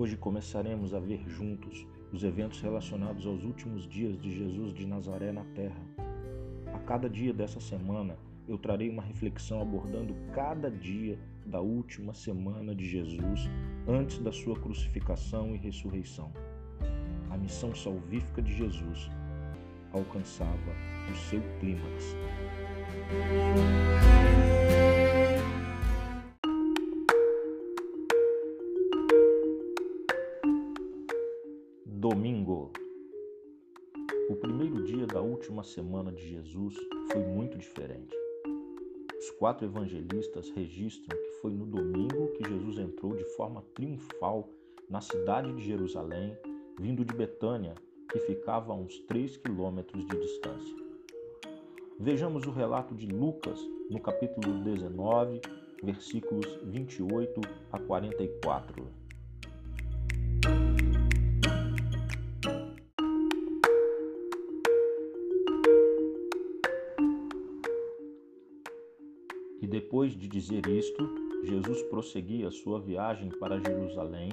Hoje começaremos a ver juntos os eventos relacionados aos últimos dias de Jesus de Nazaré na terra. A cada dia dessa semana, eu trarei uma reflexão abordando cada dia da última semana de Jesus antes da sua crucificação e ressurreição. A missão salvífica de Jesus alcançava o seu clímax. Última semana de Jesus foi muito diferente. Os quatro evangelistas registram que foi no domingo que Jesus entrou de forma triunfal na cidade de Jerusalém, vindo de Betânia, que ficava a uns 3 quilômetros de distância. Vejamos o relato de Lucas no capítulo 19, versículos 28 a 44. Depois de dizer isto, Jesus prosseguia sua viagem para Jerusalém,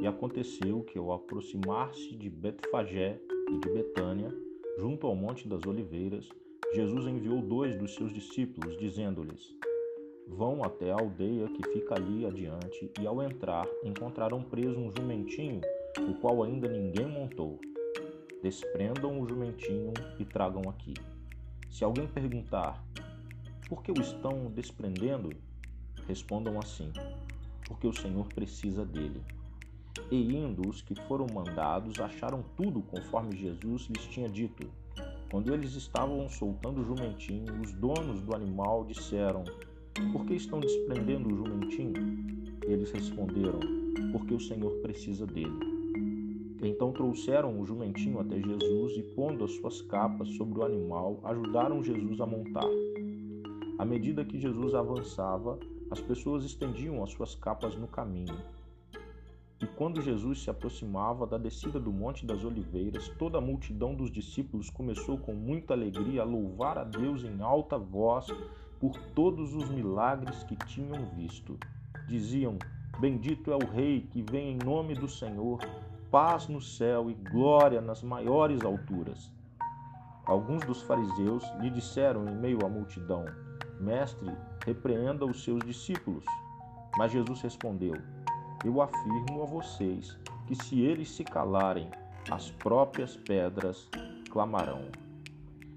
e aconteceu que, ao aproximar-se de Betfagé e de Betânia, junto ao Monte das Oliveiras, Jesus enviou dois dos seus discípulos, dizendo-lhes: Vão até a aldeia que fica ali adiante, e ao entrar encontrarão preso um jumentinho, o qual ainda ninguém montou. Desprendam o jumentinho e tragam aqui. Se alguém perguntar: por que o estão desprendendo? Respondam assim: porque o Senhor precisa dele. E indo os que foram mandados acharam tudo conforme Jesus lhes tinha dito. Quando eles estavam soltando o jumentinho, os donos do animal disseram: Por que estão desprendendo o jumentinho? Eles responderam: Porque o Senhor precisa dele. Então trouxeram o jumentinho até Jesus e, pondo as suas capas sobre o animal, ajudaram Jesus a montar. À medida que Jesus avançava, as pessoas estendiam as suas capas no caminho. E quando Jesus se aproximava da descida do Monte das Oliveiras, toda a multidão dos discípulos começou com muita alegria a louvar a Deus em alta voz por todos os milagres que tinham visto. Diziam: Bendito é o Rei que vem em nome do Senhor, paz no céu e glória nas maiores alturas. Alguns dos fariseus lhe disseram em meio à multidão: Mestre, repreenda os seus discípulos. Mas Jesus respondeu: Eu afirmo a vocês que se eles se calarem, as próprias pedras clamarão.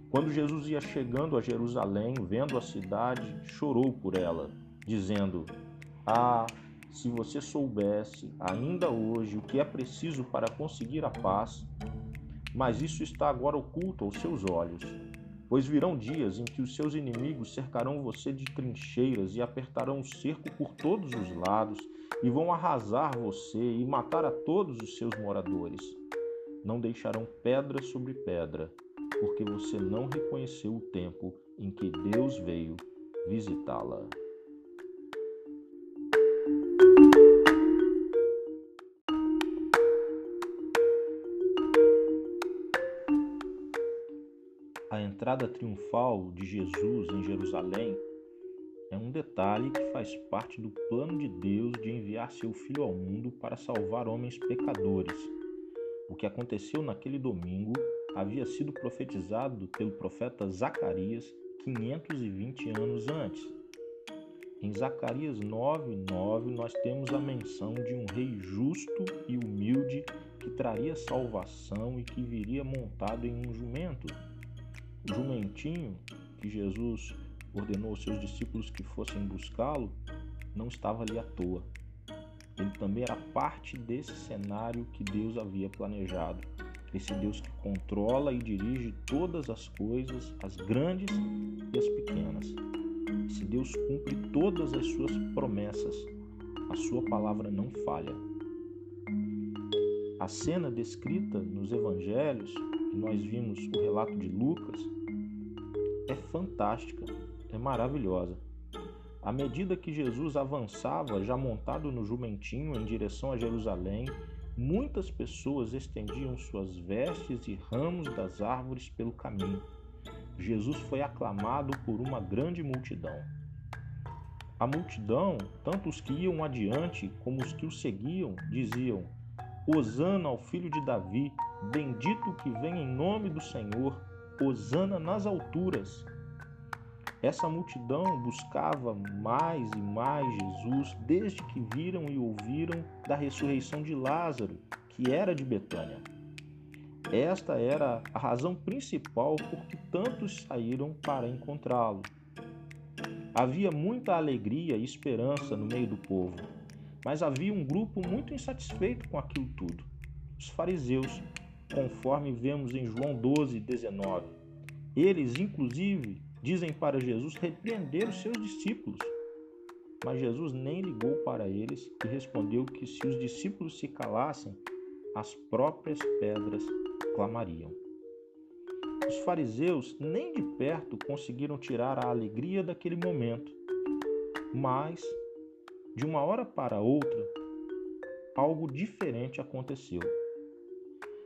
Quando Jesus ia chegando a Jerusalém, vendo a cidade, chorou por ela, dizendo: Ah, se você soubesse ainda hoje o que é preciso para conseguir a paz, mas isso está agora oculto aos seus olhos. Pois virão dias em que os seus inimigos cercarão você de trincheiras e apertarão o cerco por todos os lados, e vão arrasar você e matar a todos os seus moradores. Não deixarão pedra sobre pedra, porque você não reconheceu o tempo em que Deus veio visitá-la. Entrada triunfal de Jesus em Jerusalém é um detalhe que faz parte do plano de Deus de enviar seu Filho ao mundo para salvar homens pecadores. O que aconteceu naquele domingo havia sido profetizado pelo profeta Zacarias 520 anos antes. Em Zacarias 9:9 nós temos a menção de um rei justo e humilde que traria salvação e que viria montado em um jumento jumentinho que Jesus ordenou aos seus discípulos que fossem buscá-lo não estava ali à toa. Ele também era parte desse cenário que Deus havia planejado. Esse Deus que controla e dirige todas as coisas, as grandes e as pequenas. Esse Deus cumpre todas as suas promessas. A sua palavra não falha. A cena descrita nos evangelhos que nós vimos o relato de Lucas, é fantástica, é maravilhosa. À medida que Jesus avançava, já montado no jumentinho em direção a Jerusalém, muitas pessoas estendiam suas vestes e ramos das árvores pelo caminho. Jesus foi aclamado por uma grande multidão. A multidão, tanto os que iam adiante como os que o seguiam, diziam: Hosana ao filho de Davi, bendito que vem em nome do Senhor, Hosana nas alturas. Essa multidão buscava mais e mais Jesus desde que viram e ouviram da ressurreição de Lázaro, que era de Betânia. Esta era a razão principal por que tantos saíram para encontrá-lo. Havia muita alegria e esperança no meio do povo, mas havia um grupo muito insatisfeito com aquilo tudo. Os fariseus, conforme vemos em João 12, 19. Eles, inclusive, dizem para Jesus repreender os seus discípulos. Mas Jesus nem ligou para eles e respondeu que se os discípulos se calassem, as próprias pedras clamariam. Os fariseus nem de perto conseguiram tirar a alegria daquele momento, mas, de uma hora para outra, algo diferente aconteceu.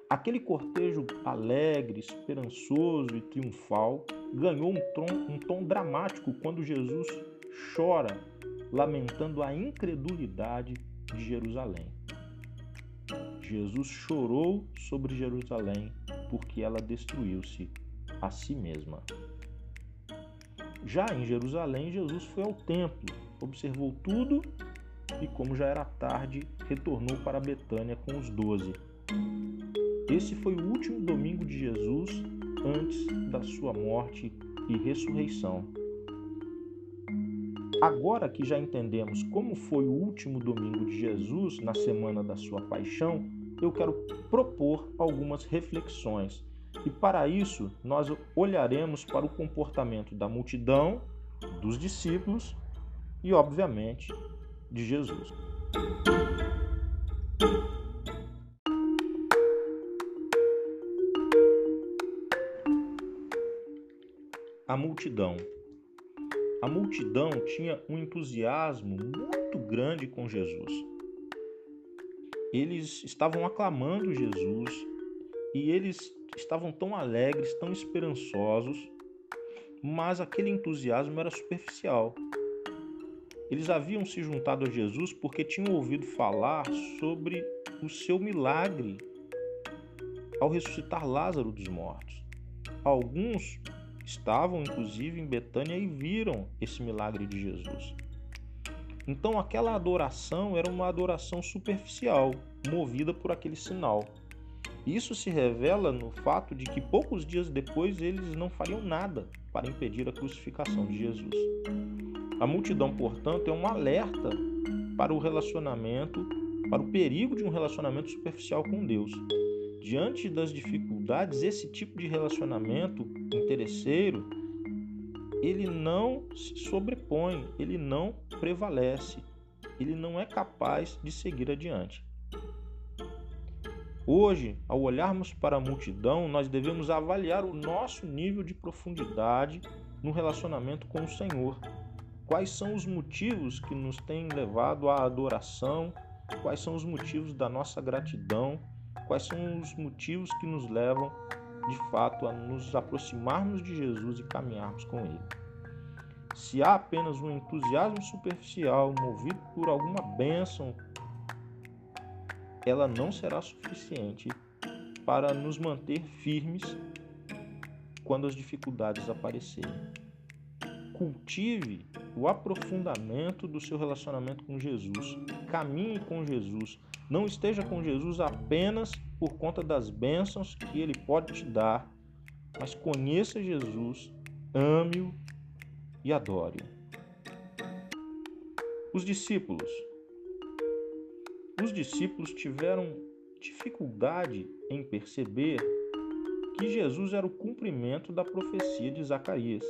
Aquele cortejo alegre, esperançoso e triunfal ganhou um tom, um tom dramático quando Jesus chora, lamentando a incredulidade de Jerusalém. Jesus chorou sobre Jerusalém porque ela destruiu-se a si mesma. Já em Jerusalém, Jesus foi ao templo, observou tudo e, como já era tarde, retornou para Betânia com os doze. Esse foi o último domingo de Jesus antes da sua morte e ressurreição. Agora que já entendemos como foi o último domingo de Jesus na semana da sua paixão, eu quero propor algumas reflexões. E para isso, nós olharemos para o comportamento da multidão, dos discípulos e, obviamente, de Jesus. A multidão. A multidão tinha um entusiasmo muito grande com Jesus. Eles estavam aclamando Jesus e eles estavam tão alegres, tão esperançosos, mas aquele entusiasmo era superficial. Eles haviam se juntado a Jesus porque tinham ouvido falar sobre o seu milagre ao ressuscitar Lázaro dos mortos. Alguns estavam inclusive em Betânia e viram esse milagre de Jesus. Então aquela adoração era uma adoração superficial, movida por aquele sinal. Isso se revela no fato de que poucos dias depois eles não fariam nada para impedir a crucificação de Jesus. A multidão, portanto, é um alerta para o relacionamento, para o perigo de um relacionamento superficial com Deus. Diante das dificuldades, esse tipo de relacionamento interesseiro, ele não se sobrepõe, ele não prevalece, ele não é capaz de seguir adiante. Hoje, ao olharmos para a multidão, nós devemos avaliar o nosso nível de profundidade no relacionamento com o Senhor. Quais são os motivos que nos têm levado à adoração? Quais são os motivos da nossa gratidão? Quais são os motivos que nos levam, de fato, a nos aproximarmos de Jesus e caminharmos com Ele? Se há apenas um entusiasmo superficial movido por alguma bênção, ela não será suficiente para nos manter firmes quando as dificuldades aparecerem. Cultive o aprofundamento do seu relacionamento com Jesus. Caminhe com Jesus. Não esteja com Jesus apenas por conta das bênçãos que ele pode te dar, mas conheça Jesus, ame-o e adore-o. Os discípulos. Os discípulos tiveram dificuldade em perceber que Jesus era o cumprimento da profecia de Zacarias.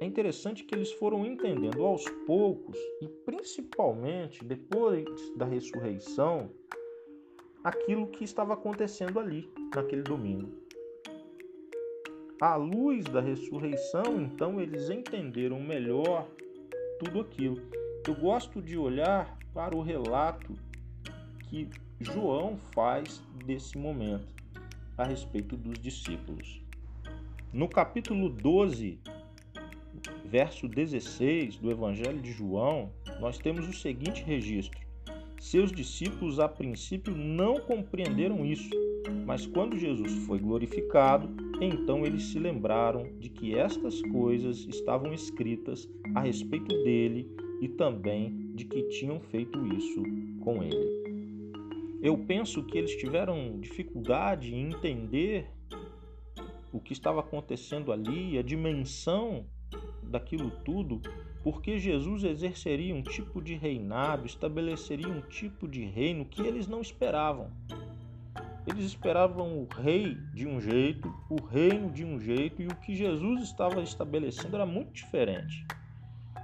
É interessante que eles foram entendendo aos poucos e principalmente depois da ressurreição aquilo que estava acontecendo ali naquele domingo. À luz da ressurreição, então eles entenderam melhor tudo aquilo. Eu gosto de olhar para o relato que João faz desse momento a respeito dos discípulos. No capítulo 12 verso 16 do Evangelho de João, nós temos o seguinte registro: Seus discípulos a princípio não compreenderam isso, mas quando Jesus foi glorificado, então eles se lembraram de que estas coisas estavam escritas a respeito dele e também de que tinham feito isso com ele. Eu penso que eles tiveram dificuldade em entender o que estava acontecendo ali, a dimensão daquilo tudo, porque Jesus exerceria um tipo de reinado, estabeleceria um tipo de reino que eles não esperavam. Eles esperavam o rei de um jeito, o reino de um jeito, e o que Jesus estava estabelecendo era muito diferente.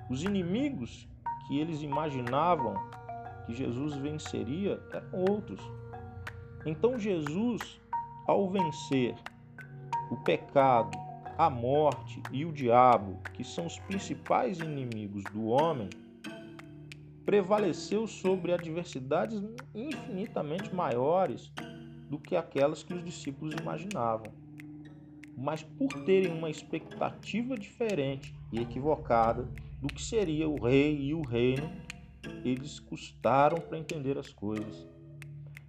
Os inimigos que eles imaginavam que Jesus venceria eram outros. Então, Jesus, ao vencer o pecado, a morte e o diabo, que são os principais inimigos do homem, prevaleceu sobre adversidades infinitamente maiores do que aquelas que os discípulos imaginavam. Mas por terem uma expectativa diferente e equivocada do que seria o rei e o reino, eles custaram para entender as coisas.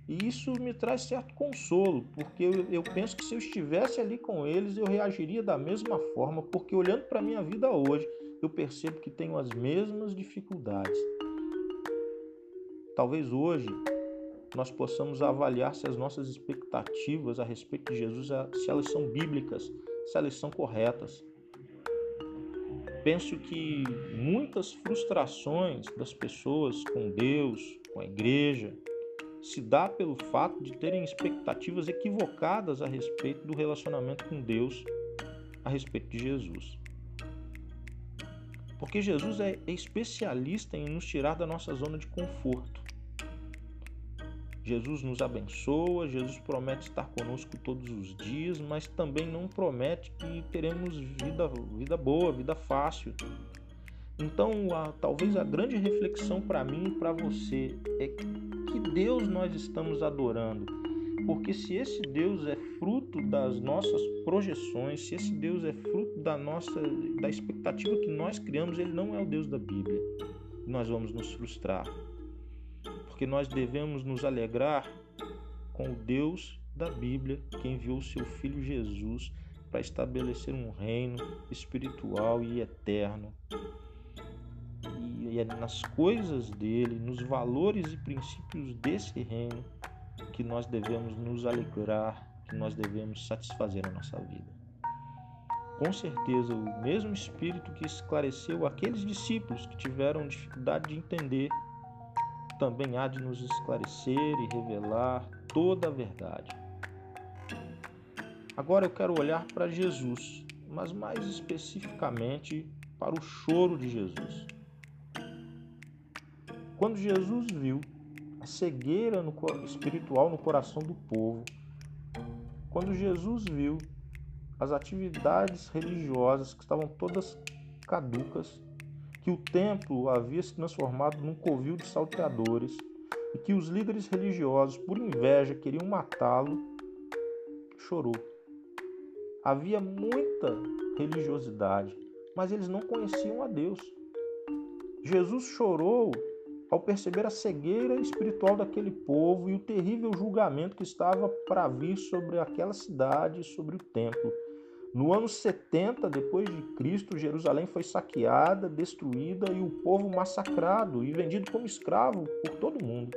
E isso me traz certo consolo, porque eu, eu, penso que se eu estivesse ali com eles, eu reagiria da mesma forma, porque olhando para a minha vida hoje, eu percebo que tenho as mesmas dificuldades. Talvez hoje nós possamos avaliar se as nossas expectativas a respeito de Jesus, se elas são bíblicas, se elas são corretas. Penso que muitas frustrações das pessoas com Deus, com a igreja, se dá pelo fato de terem expectativas equivocadas a respeito do relacionamento com Deus, a respeito de Jesus. Porque Jesus é especialista em nos tirar da nossa zona de conforto. Jesus nos abençoa, Jesus promete estar conosco todos os dias, mas também não promete que teremos vida, vida boa, vida fácil. Então, a, talvez a grande reflexão para mim e para você é que Deus nós estamos adorando. Porque se esse Deus é fruto das nossas projeções, se esse Deus é fruto da nossa da expectativa que nós criamos, ele não é o Deus da Bíblia. Nós vamos nos frustrar porque nós devemos nos alegrar com o Deus da Bíblia que enviou seu filho Jesus para estabelecer um reino espiritual e eterno. E é nas coisas dele, nos valores e princípios desse reino que nós devemos nos alegrar, que nós devemos satisfazer a nossa vida. Com certeza, o mesmo Espírito que esclareceu aqueles discípulos que tiveram dificuldade de entender também há de nos esclarecer e revelar toda a verdade. Agora eu quero olhar para Jesus, mas mais especificamente para o choro de Jesus. Quando Jesus viu a cegueira no, espiritual no coração do povo, quando Jesus viu as atividades religiosas que estavam todas caducas, que o templo havia se transformado num covil de salteadores e que os líderes religiosos, por inveja, queriam matá-lo, chorou. Havia muita religiosidade, mas eles não conheciam a Deus. Jesus chorou ao perceber a cegueira espiritual daquele povo e o terrível julgamento que estava para vir sobre aquela cidade e sobre o templo. No ano 70 depois de Cristo, Jerusalém foi saqueada, destruída e o povo massacrado e vendido como escravo por todo mundo.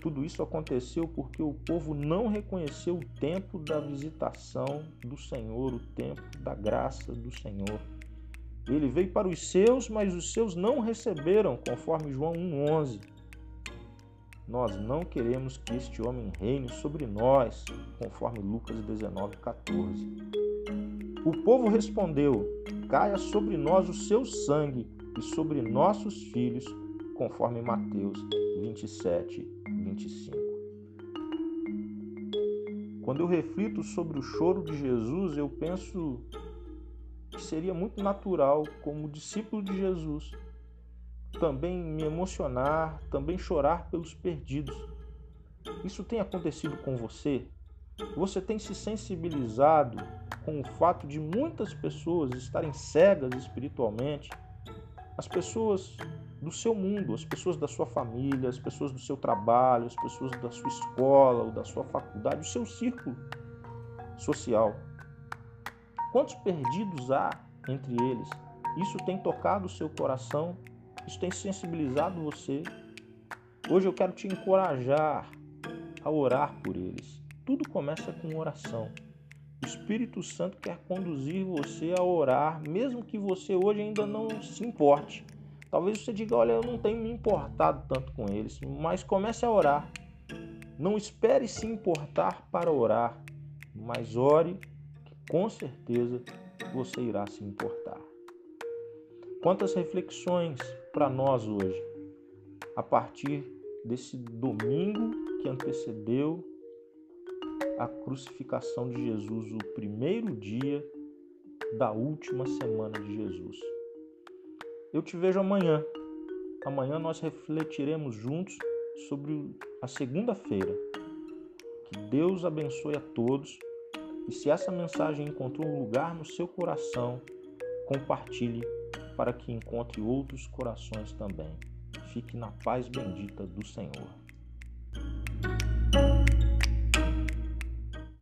Tudo isso aconteceu porque o povo não reconheceu o tempo da visitação do Senhor, o tempo da graça do Senhor. Ele veio para os seus, mas os seus não receberam, conforme João 1:11. Nós não queremos que este homem reine sobre nós, conforme Lucas 19, 14. O povo respondeu: Caia sobre nós o seu sangue e sobre nossos filhos, conforme Mateus 27, 25. Quando eu reflito sobre o choro de Jesus, eu penso que seria muito natural, como discípulo de Jesus, também me emocionar, também chorar pelos perdidos. Isso tem acontecido com você? Você tem se sensibilizado com o fato de muitas pessoas estarem cegas espiritualmente, as pessoas do seu mundo, as pessoas da sua família, as pessoas do seu trabalho, as pessoas da sua escola ou da sua faculdade, o seu círculo social. Quantos perdidos há entre eles? Isso tem tocado o seu coração? Isso tem sensibilizado você? Hoje eu quero te encorajar a orar por eles. Tudo começa com oração. O Espírito Santo quer conduzir você a orar, mesmo que você hoje ainda não se importe. Talvez você diga: Olha, eu não tenho me importado tanto com eles, mas comece a orar. Não espere se importar para orar, mas ore, que com certeza você irá se importar. Quantas reflexões para nós hoje, a partir desse domingo que antecedeu a crucificação de Jesus, o primeiro dia da última semana de Jesus. Eu te vejo amanhã. Amanhã nós refletiremos juntos sobre a segunda-feira. Que Deus abençoe a todos e se essa mensagem encontrou um lugar no seu coração, compartilhe para que encontre outros corações também. Fique na paz bendita do Senhor.